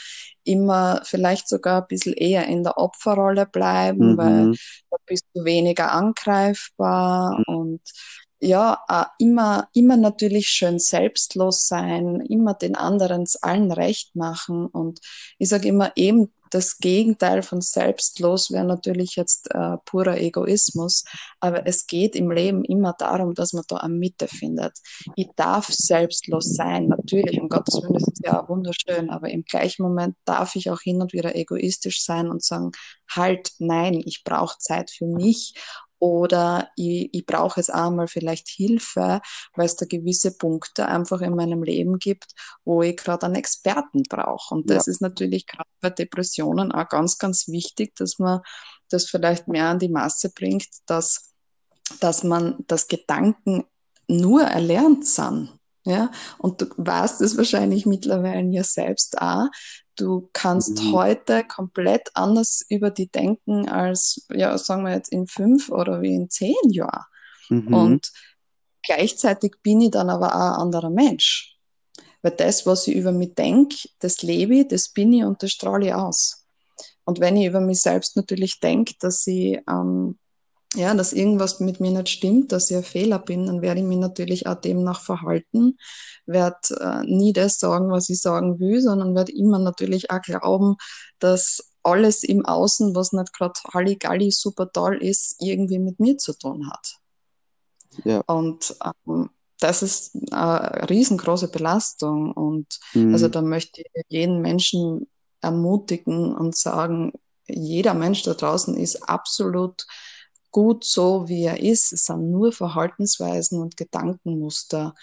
immer vielleicht sogar ein bisschen eher in der Opferrolle bleiben, mhm. weil da bist du weniger angreifbar mhm. und ja, äh, immer, immer natürlich schön selbstlos sein, immer den anderen allen recht machen. Und ich sage immer eben, das Gegenteil von selbstlos wäre natürlich jetzt äh, purer Egoismus, aber es geht im Leben immer darum, dass man da eine Mitte findet. Ich darf selbstlos sein, natürlich, um Gottes Willen, das ist ja wunderschön, aber im gleichen Moment darf ich auch hin und wieder egoistisch sein und sagen, halt, nein, ich brauche Zeit für mich oder ich, ich brauche jetzt einmal vielleicht Hilfe, weil es da gewisse Punkte einfach in meinem Leben gibt, wo ich gerade einen Experten brauche. Und das ja. ist natürlich gerade bei Depressionen auch ganz, ganz wichtig, dass man das vielleicht mehr an die Masse bringt, dass, dass man das Gedanken nur erlernt sind. Ja, und du weißt es wahrscheinlich mittlerweile ja selbst auch, Du kannst mhm. heute komplett anders über die denken als, ja, sagen wir jetzt in fünf oder wie in zehn Jahren. Mhm. Und gleichzeitig bin ich dann aber auch ein anderer Mensch. Weil das, was ich über mich denke, das lebe ich, das bin ich und das strahle ich aus. Und wenn ich über mich selbst natürlich denke, dass ich ähm, ja, dass irgendwas mit mir nicht stimmt, dass ich ein Fehler bin, dann werde ich mich natürlich auch demnach verhalten, werde äh, nie das sagen, was ich sagen will, sondern werde immer natürlich auch glauben, dass alles im Außen, was nicht gerade Halligalli super toll ist, irgendwie mit mir zu tun hat. Ja. Und ähm, das ist eine riesengroße Belastung. Und mhm. also da möchte ich jeden Menschen ermutigen und sagen, jeder Mensch da draußen ist absolut gut so, wie er ist. Es sind nur Verhaltensweisen und Gedankenmuster,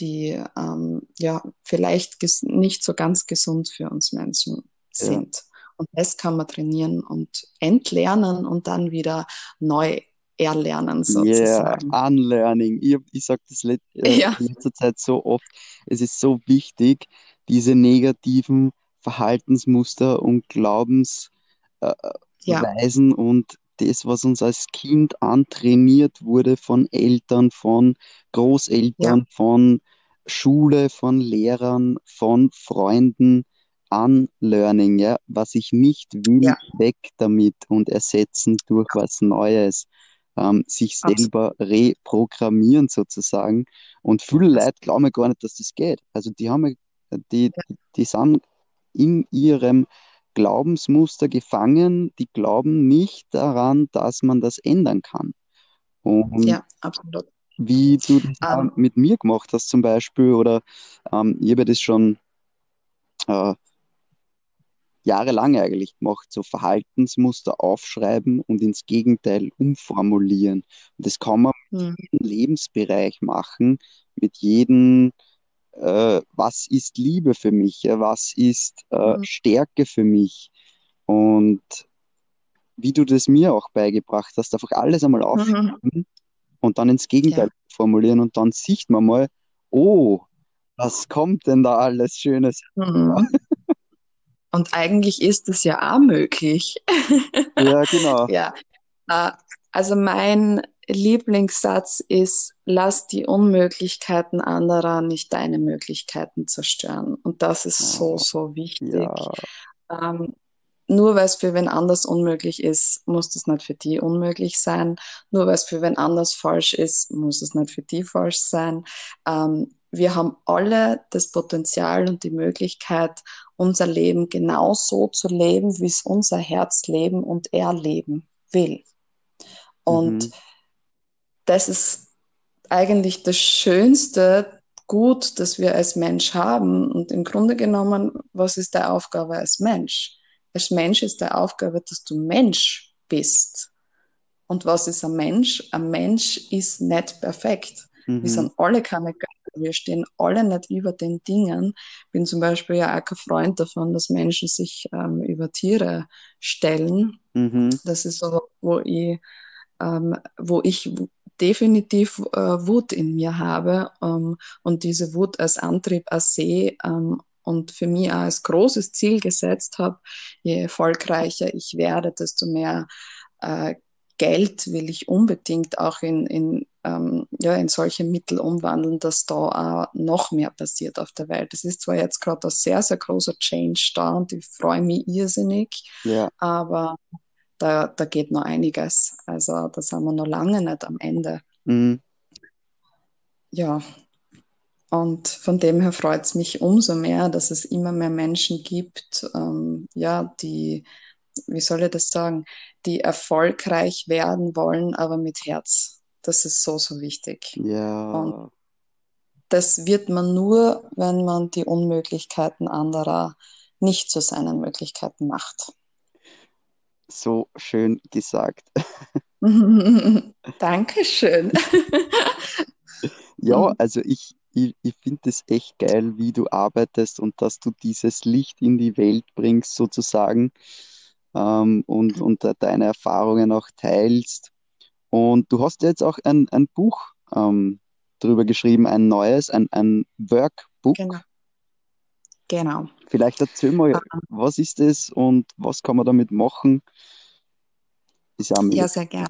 die ähm, ja vielleicht nicht so ganz gesund für uns Menschen sind. Ja. Und das kann man trainieren und entlernen und dann wieder neu erlernen sozusagen. Yeah, Unlearning. Ich, ich sage das let, äh, ja. in letzter Zeit so oft. Es ist so wichtig, diese negativen Verhaltensmuster und Glaubensweisen äh, ja. und das, was uns als Kind antrainiert wurde von Eltern, von Großeltern, ja. von Schule, von Lehrern, von Freunden, Unlearning, ja, was ich nicht will, ja. weg damit und ersetzen durch was Neues. Ähm, sich selber reprogrammieren sozusagen. Und viele Leute glauben gar nicht, dass das geht. Also die haben, die, die sind in ihrem Glaubensmuster gefangen, die glauben nicht daran, dass man das ändern kann. Und ja, absolut. Wie du das um, ähm. mit mir gemacht hast zum Beispiel, oder ähm, ich habe das schon äh, jahrelang eigentlich gemacht, so Verhaltensmuster aufschreiben und ins Gegenteil umformulieren. Und das kann man mhm. mit jedem Lebensbereich machen, mit jedem äh, was ist Liebe für mich, ja, was ist äh, mhm. Stärke für mich und wie du das mir auch beigebracht hast, einfach alles einmal mhm. aufschreiben mhm. und dann ins Gegenteil ja. formulieren und dann sieht man mal, oh, was kommt denn da alles Schönes? Mhm. Und eigentlich ist es ja auch möglich. Ja, genau. ja. Äh, also mein Lieblingssatz ist, lass die Unmöglichkeiten anderer nicht deine Möglichkeiten zerstören. Und das ist so, so wichtig. Ja. Ähm, nur weil es für wen anders unmöglich ist, muss das nicht für die unmöglich sein. Nur weil es für wen anders falsch ist, muss es nicht für die falsch sein. Ähm, wir haben alle das Potenzial und die Möglichkeit, unser Leben genau so zu leben, wie es unser Herz leben und erleben will. Und mhm das ist eigentlich das schönste Gut, das wir als Mensch haben. Und im Grunde genommen, was ist deine Aufgabe als Mensch? Als Mensch ist deine Aufgabe, dass du Mensch bist. Und was ist ein Mensch? Ein Mensch ist nicht perfekt. Mhm. Wir sind alle keine Götter. Wir stehen alle nicht über den Dingen. Ich bin zum Beispiel ja auch kein Freund davon, dass Menschen sich ähm, über Tiere stellen. Mhm. Das ist so, wo ich, ähm, wo ich definitiv äh, Wut in mir habe ähm, und diese Wut als Antrieb als sehe ähm, und für mich auch als großes Ziel gesetzt habe, je erfolgreicher ich werde, desto mehr äh, Geld will ich unbedingt auch in, in, ähm, ja, in solche Mittel umwandeln, dass da auch noch mehr passiert auf der Welt. Es ist zwar jetzt gerade ein sehr, sehr großer Change da und ich freue mich irrsinnig, ja. aber da, da geht noch einiges. Also da sind wir noch lange nicht am Ende. Mhm. ja, und von dem her freut es mich umso mehr, dass es immer mehr Menschen gibt, ähm, ja, die, wie soll ich das sagen, die erfolgreich werden wollen, aber mit Herz. Das ist so, so wichtig. Ja. Und das wird man nur, wenn man die Unmöglichkeiten anderer nicht zu seinen Möglichkeiten macht. So schön gesagt. Dankeschön. ja, also ich, ich, ich finde es echt geil, wie du arbeitest und dass du dieses Licht in die Welt bringst, sozusagen, ähm, und, und deine Erfahrungen auch teilst. Und du hast jetzt auch ein, ein Buch ähm, drüber geschrieben, ein neues, ein, ein Workbook. Genau. Genau. Vielleicht erzähl mal, ah. was ist es und was kann man damit machen? Ist ja, ja sehr gerne.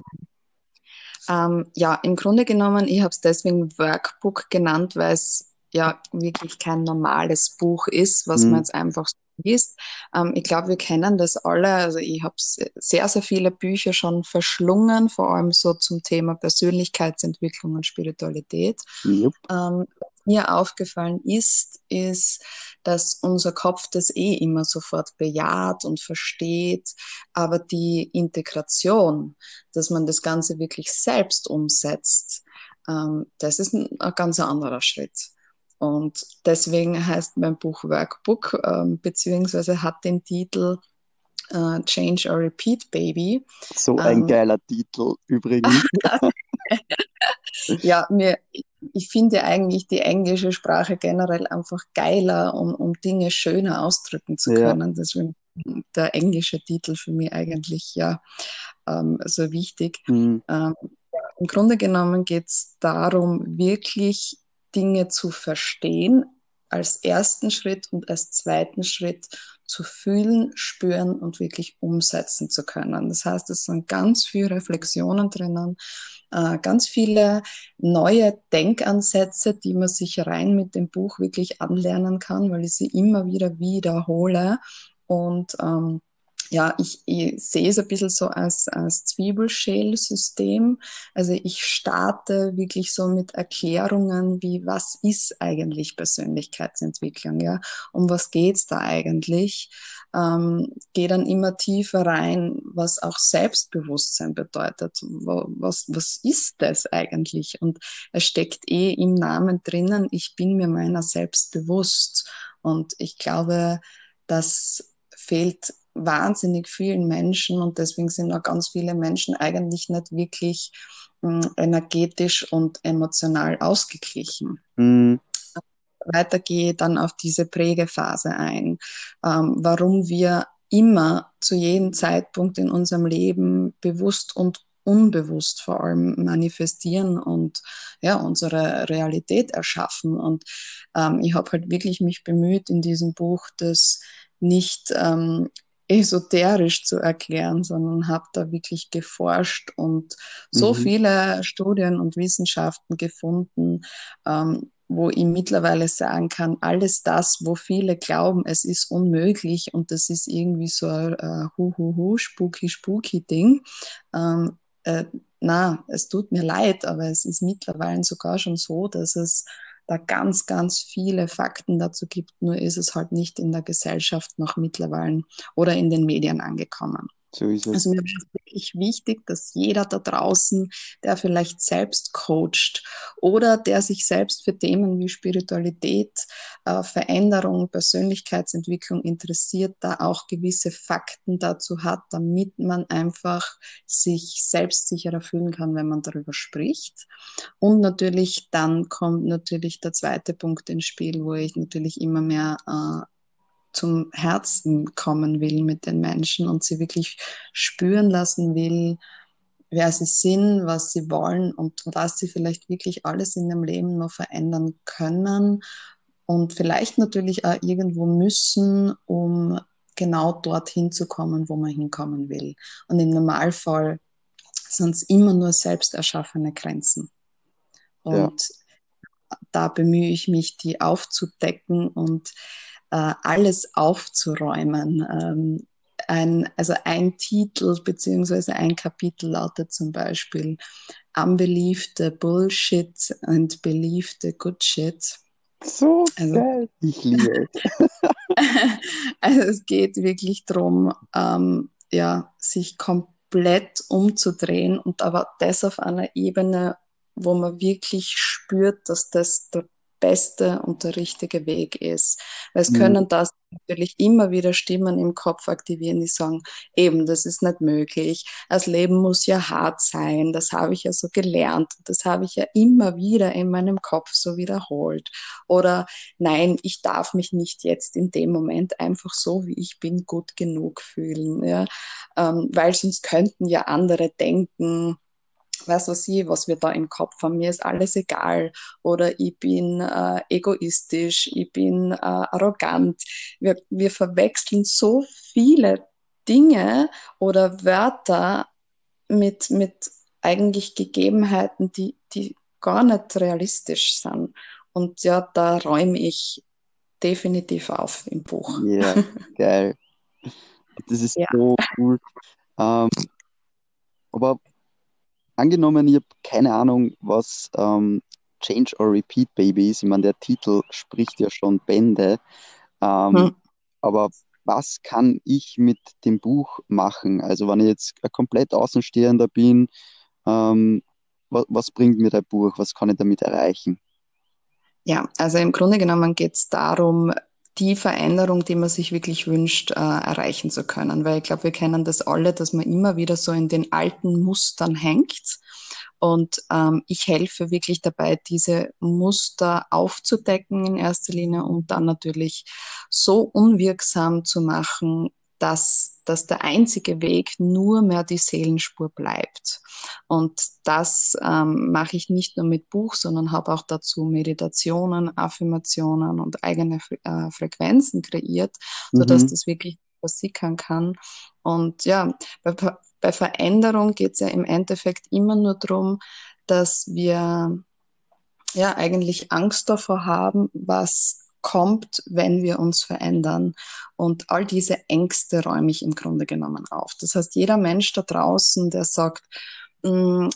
Ähm, ja, im Grunde genommen, ich habe es deswegen Workbook genannt, weil es ja wirklich kein normales Buch ist, was mhm. man jetzt einfach so liest. Ähm, ich glaube, wir kennen das alle. Also ich habe sehr, sehr viele Bücher schon verschlungen, vor allem so zum Thema Persönlichkeitsentwicklung und Spiritualität. Yep. Ähm, mir aufgefallen ist, ist, dass unser Kopf das eh immer sofort bejaht und versteht, aber die Integration, dass man das Ganze wirklich selbst umsetzt, ähm, das ist ein, ein ganz anderer Schritt. Und deswegen heißt mein Buch Workbook, ähm, beziehungsweise hat den Titel äh, Change or Repeat Baby. So ein ähm, geiler Titel übrigens. ja, mir, ich finde eigentlich die englische Sprache generell einfach geiler, um, um Dinge schöner ausdrücken zu können. Ja. Deswegen der englische Titel für mich eigentlich ja ähm, so wichtig. Mhm. Ähm, Im Grunde genommen geht es darum, wirklich Dinge zu verstehen als ersten Schritt und als zweiten Schritt zu fühlen, spüren und wirklich umsetzen zu können. Das heißt, es sind ganz viele Reflexionen drinnen, äh, ganz viele neue Denkansätze, die man sich rein mit dem Buch wirklich anlernen kann, weil ich sie immer wieder wiederhole und ähm, ja, ich, ich sehe es ein bisschen so als, als Zwiebelschälsystem. Also ich starte wirklich so mit Erklärungen wie, was ist eigentlich Persönlichkeitsentwicklung, ja? Um was geht's da eigentlich? Ähm, gehe dann immer tiefer rein, was auch Selbstbewusstsein bedeutet. Was, was ist das eigentlich? Und es steckt eh im Namen drinnen, ich bin mir meiner selbst bewusst. Und ich glaube, das fehlt wahnsinnig vielen Menschen und deswegen sind auch ganz viele Menschen eigentlich nicht wirklich äh, energetisch und emotional ausgeglichen. Mhm. Weiter gehe dann auf diese Prägephase ein, ähm, warum wir immer zu jedem Zeitpunkt in unserem Leben bewusst und unbewusst vor allem manifestieren und ja unsere Realität erschaffen und ähm, ich habe halt wirklich mich bemüht in diesem Buch das nicht ähm, esoterisch zu erklären, sondern habe da wirklich geforscht und so mhm. viele Studien und Wissenschaften gefunden, ähm, wo ich mittlerweile sagen kann, alles das, wo viele glauben, es ist unmöglich und das ist irgendwie so ein äh, hu hu hu spooky spooky Ding. Ähm, äh, na, es tut mir leid, aber es ist mittlerweile sogar schon so, dass es da ganz, ganz viele Fakten dazu gibt, nur ist es halt nicht in der Gesellschaft noch mittlerweile oder in den Medien angekommen. So ist es. Also mir ist wirklich wichtig, dass jeder da draußen, der vielleicht selbst coacht oder der sich selbst für Themen wie Spiritualität, äh, Veränderung, Persönlichkeitsentwicklung interessiert, da auch gewisse Fakten dazu hat, damit man einfach sich selbstsicherer fühlen kann, wenn man darüber spricht. Und natürlich dann kommt natürlich der zweite Punkt ins Spiel, wo ich natürlich immer mehr äh, zum Herzen kommen will mit den Menschen und sie wirklich spüren lassen will, wer sie sind, was sie wollen und was sie vielleicht wirklich alles in ihrem Leben noch verändern können und vielleicht natürlich auch irgendwo müssen, um genau dorthin zu kommen, wo man hinkommen will. Und im Normalfall sind es immer nur selbst erschaffene Grenzen. Und ja. da bemühe ich mich, die aufzudecken und äh, alles aufzuräumen. Ähm, ein, also ein Titel beziehungsweise ein Kapitel lautet zum Beispiel unbelieve the bullshit and believe the good shit. So also, geil. Ich liebe es. also es geht wirklich darum, ähm, ja, sich komplett umzudrehen und aber das auf einer Ebene, wo man wirklich spürt, dass das der beste und der richtige Weg ist. Weil es mhm. können das natürlich immer wieder Stimmen im Kopf aktivieren, die sagen, eben, das ist nicht möglich. Das Leben muss ja hart sein. Das habe ich ja so gelernt. Das habe ich ja immer wieder in meinem Kopf so wiederholt. Oder nein, ich darf mich nicht jetzt in dem Moment einfach so, wie ich bin, gut genug fühlen. Ja? Ähm, weil sonst könnten ja andere denken, weiß was ich, was wir da im Kopf haben, mir ist alles egal oder ich bin äh, egoistisch, ich bin äh, arrogant. Wir, wir verwechseln so viele Dinge oder Wörter mit, mit eigentlich Gegebenheiten, die, die gar nicht realistisch sind. Und ja, da räume ich definitiv auf im Buch. Ja, geil. Das ist ja. so cool. Ähm, aber angenommen, ich habe keine Ahnung, was ähm, Change or Repeat Baby ist. Ich meine, der Titel spricht ja schon Bände. Ähm, hm. Aber was kann ich mit dem Buch machen? Also, wenn ich jetzt ein komplett Außenstehender bin, ähm, was, was bringt mir das Buch? Was kann ich damit erreichen? Ja, also im Grunde genommen geht es darum, die Veränderung, die man sich wirklich wünscht, äh, erreichen zu können. Weil ich glaube, wir kennen das alle, dass man immer wieder so in den alten Mustern hängt. Und ähm, ich helfe wirklich dabei, diese Muster aufzudecken in erster Linie und dann natürlich so unwirksam zu machen, dass, dass der einzige Weg nur mehr die Seelenspur bleibt. Und das ähm, mache ich nicht nur mit Buch, sondern habe auch dazu Meditationen, Affirmationen und eigene äh, Frequenzen kreiert, mhm. sodass das wirklich versickern kann. Und ja, bei, bei Veränderung geht es ja im Endeffekt immer nur darum, dass wir ja eigentlich Angst davor haben, was kommt, wenn wir uns verändern. Und all diese Ängste räume ich im Grunde genommen auf. Das heißt, jeder Mensch da draußen, der sagt, mm,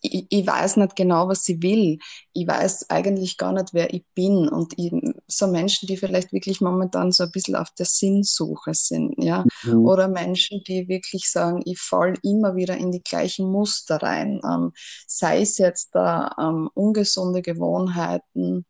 ich, ich, weiß nicht genau, was sie will. Ich weiß eigentlich gar nicht, wer ich bin. Und ich, so Menschen, die vielleicht wirklich momentan so ein bisschen auf der Sinnsuche sind, ja. Mhm. Oder Menschen, die wirklich sagen, ich fall immer wieder in die gleichen Muster rein. Ähm, sei es jetzt da ähm, ungesunde Gewohnheiten,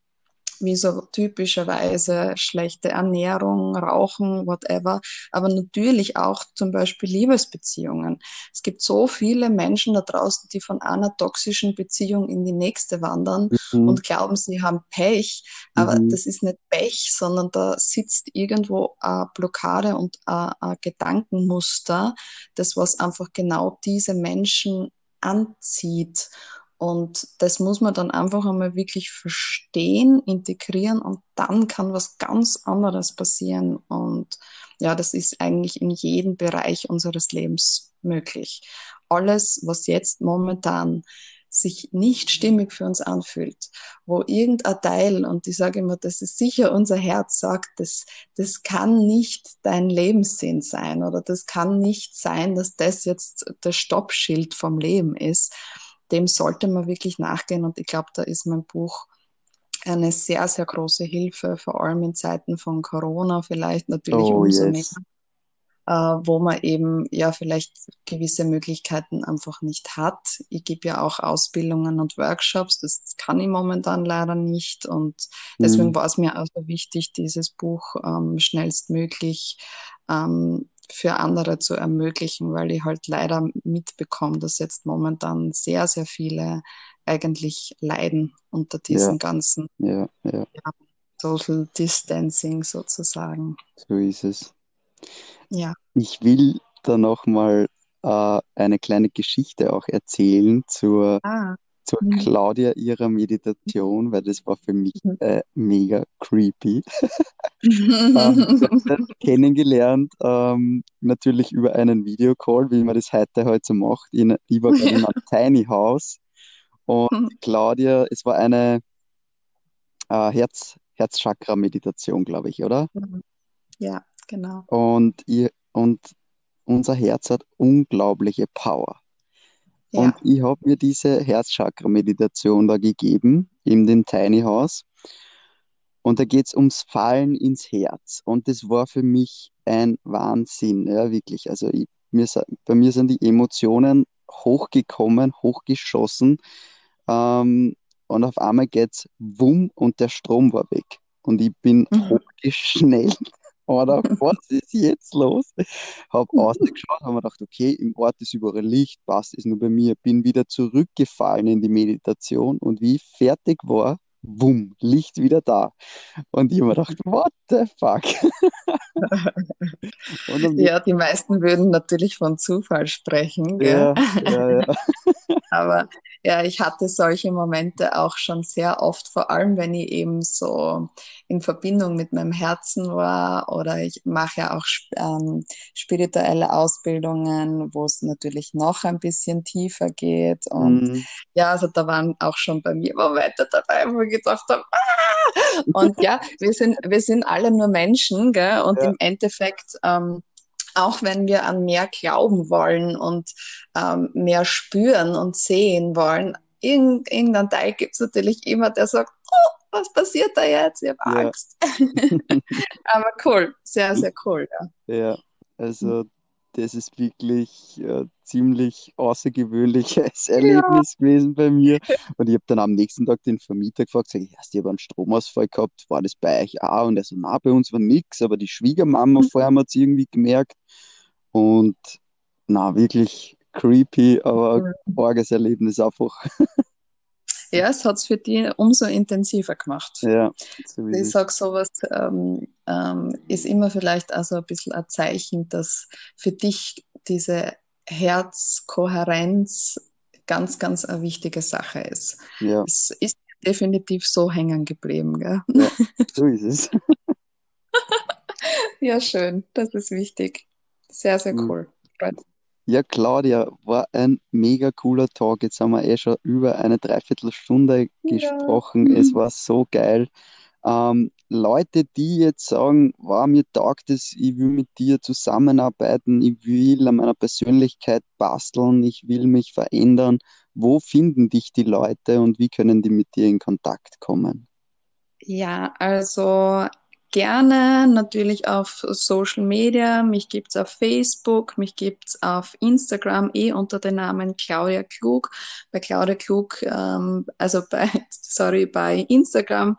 wie so typischerweise schlechte Ernährung, Rauchen, whatever, aber natürlich auch zum Beispiel Liebesbeziehungen. Es gibt so viele Menschen da draußen, die von einer toxischen Beziehung in die nächste wandern mhm. und glauben, sie haben Pech, aber mhm. das ist nicht Pech, sondern da sitzt irgendwo eine Blockade und ein, ein Gedankenmuster, das was einfach genau diese Menschen anzieht. Und das muss man dann einfach einmal wirklich verstehen, integrieren und dann kann was ganz anderes passieren. Und ja, das ist eigentlich in jedem Bereich unseres Lebens möglich. Alles, was jetzt momentan sich nicht stimmig für uns anfühlt, wo irgendein Teil, und ich sage immer, das ist sicher unser Herz, sagt, das, das kann nicht dein Lebenssinn sein oder das kann nicht sein, dass das jetzt das Stoppschild vom Leben ist dem sollte man wirklich nachgehen. Und ich glaube, da ist mein Buch eine sehr, sehr große Hilfe, vor allem in Zeiten von Corona vielleicht natürlich oh, umso yes. mehr. Äh, wo man eben ja vielleicht gewisse Möglichkeiten einfach nicht hat. Ich gebe ja auch Ausbildungen und Workshops, das kann ich momentan leider nicht und deswegen mhm. war es mir also wichtig, dieses Buch ähm, schnellstmöglich ähm, für andere zu ermöglichen, weil ich halt leider mitbekomme, dass jetzt momentan sehr, sehr viele eigentlich leiden unter diesen ja. ganzen ja, ja. Social Distancing sozusagen. So ist es. Ja. Ich will da nochmal äh, eine kleine Geschichte auch erzählen zur, ah. Zur mhm. Claudia ihrer Meditation, weil das war für mich mhm. äh, mega creepy. ähm, kennengelernt, ähm, natürlich über einen Videocall, wie man das heute halt so macht. In, ich war in einem Tiny House und mhm. Claudia, es war eine äh, Herz, Herzchakra-Meditation, glaube ich, oder? Mhm. Ja, genau. Und, ihr, und unser Herz hat unglaubliche Power. Ja. Und ich habe mir diese Herzchakra-Meditation da gegeben, in dem Tiny House. Und da geht es ums Fallen ins Herz. Und das war für mich ein Wahnsinn, ja, wirklich. Also ich, mir, bei mir sind die Emotionen hochgekommen, hochgeschossen. Ähm, und auf einmal geht's wumm und der Strom war weg. Und ich bin mhm. hochgeschnellt. Oder was ist jetzt los? Habe ausgeschaut, habe mir gedacht, okay, im Ort ist überall Licht, passt es nur bei mir. Bin wieder zurückgefallen in die Meditation und wie ich fertig war, wumm, Licht wieder da. Und ich habe mir gedacht, what the fuck? ja, die meisten würden natürlich von Zufall sprechen. Ja, ja, ja. Aber ja, ich hatte solche Momente auch schon sehr oft, vor allem wenn ich eben so in Verbindung mit meinem Herzen war oder ich mache ja auch ähm, spirituelle Ausbildungen, wo es natürlich noch ein bisschen tiefer geht. Und mhm. ja, also da waren auch schon bei mir Momente dabei, wo ich gedacht habe, ah! und ja, wir sind, wir sind alle nur Menschen, gell? Und ja. im Endeffekt, ähm, auch wenn wir an mehr glauben wollen und ähm, mehr spüren und sehen wollen, irgend, irgendein Teil gibt es natürlich immer, der sagt, oh, was passiert da jetzt? Ich habe ja. Angst. Aber cool, sehr, sehr cool. Ja, ja also das ist wirklich äh, ziemlich außergewöhnliches Erlebnis ja. gewesen bei mir. Und ich habe dann am nächsten Tag den Vermieter gefragt, sag ich, hast du aber einen Stromausfall gehabt? War das bei euch auch? Und er so, na, bei uns war nichts, aber die Schwiegermama mhm. vorher hat es irgendwie gemerkt. Und na, wirklich creepy, aber arges Erlebnis einfach. Ja, es hat es für die umso intensiver gemacht. Ja, so ich sage, sowas ähm, ähm, ist immer vielleicht also ein bisschen ein Zeichen, dass für dich diese Herzkohärenz ganz, ganz eine wichtige Sache ist. Ja. Es ist definitiv so hängen geblieben. Gell? Ja, so ist es. ja, schön. Das ist wichtig. Sehr, sehr mhm. cool. Mhm. Ja, Claudia, war ein mega cooler Talk. Jetzt haben wir eh schon über eine Dreiviertelstunde gesprochen. Ja. Es war so geil. Ähm, Leute, die jetzt sagen, wow, mir taugt es, ich will mit dir zusammenarbeiten, ich will an meiner Persönlichkeit basteln, ich will mich verändern, wo finden dich die Leute und wie können die mit dir in Kontakt kommen? Ja, also gerne natürlich auf Social Media. Mich gibt's auf Facebook, mich gibt's auf Instagram eh unter dem Namen Claudia Klug. Bei Claudia Klug, ähm, also bei, sorry, bei Instagram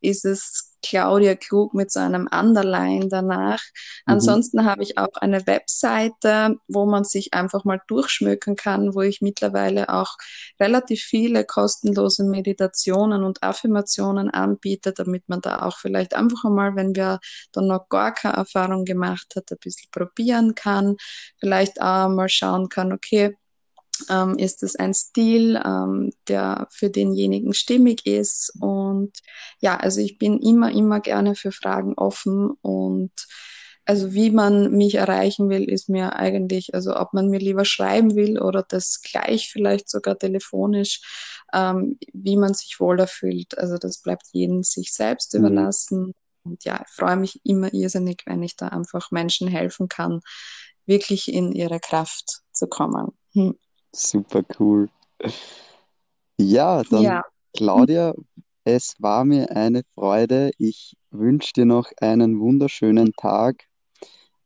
ist es Claudia Klug mit so einem Underline danach. Mhm. Ansonsten habe ich auch eine Webseite, wo man sich einfach mal durchschmücken kann, wo ich mittlerweile auch relativ viele kostenlose Meditationen und Affirmationen anbiete, damit man da auch vielleicht einfach einmal, wenn wir dann noch gar keine Erfahrung gemacht hat, ein bisschen probieren kann. Vielleicht auch mal schauen kann, okay, ähm, ist es ein Stil, ähm, der für denjenigen stimmig ist. Und ja, also ich bin immer, immer gerne für Fragen offen und also wie man mich erreichen will, ist mir eigentlich, also ob man mir lieber schreiben will oder das gleich vielleicht sogar telefonisch, ähm, wie man sich wohler fühlt. Also das bleibt jedem sich selbst mhm. überlassen. Und ja, ich freue mich immer irrsinnig, wenn ich da einfach Menschen helfen kann, wirklich in ihre Kraft zu kommen. Hm. Super cool. Ja, dann Ja. Claudia, es war mir eine Freude. Ich wünsche dir noch einen wunderschönen Tag.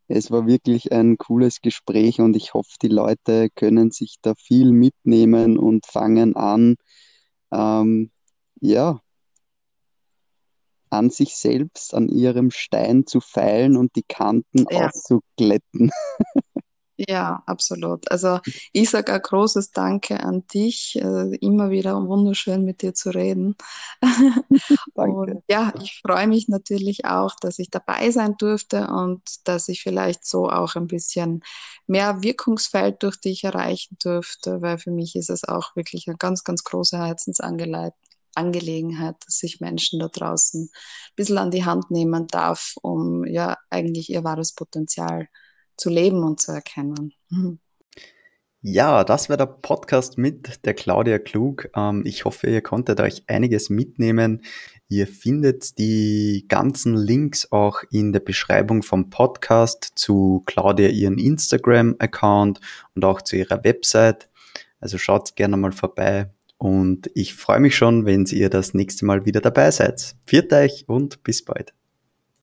Es war wirklich ein cooles Gespräch und ich hoffe, die Leute können sich da viel mitnehmen und fangen an, ähm, ja, an sich selbst, an ihrem Stein zu feilen und die Kanten Ja. auszuglätten. Ja, absolut. Also ich sage ein großes Danke an dich. Äh, immer wieder wunderschön mit dir zu reden. Danke. Und ja, ich freue mich natürlich auch, dass ich dabei sein durfte und dass ich vielleicht so auch ein bisschen mehr Wirkungsfeld durch dich erreichen durfte, weil für mich ist es auch wirklich eine ganz, ganz große Herzensangelegenheit, dass ich Menschen da draußen ein bisschen an die Hand nehmen darf, um ja eigentlich ihr wahres Potenzial zu leben und zu erkennen. Mhm. Ja, das war der Podcast mit der Claudia Klug. Ähm, ich hoffe, ihr konntet euch einiges mitnehmen. Ihr findet die ganzen Links auch in der Beschreibung vom Podcast zu Claudia ihren Instagram-Account und auch zu ihrer Website. Also schaut gerne mal vorbei und ich freue mich schon, wenn ihr das nächste Mal wieder dabei seid. Viert euch und bis bald.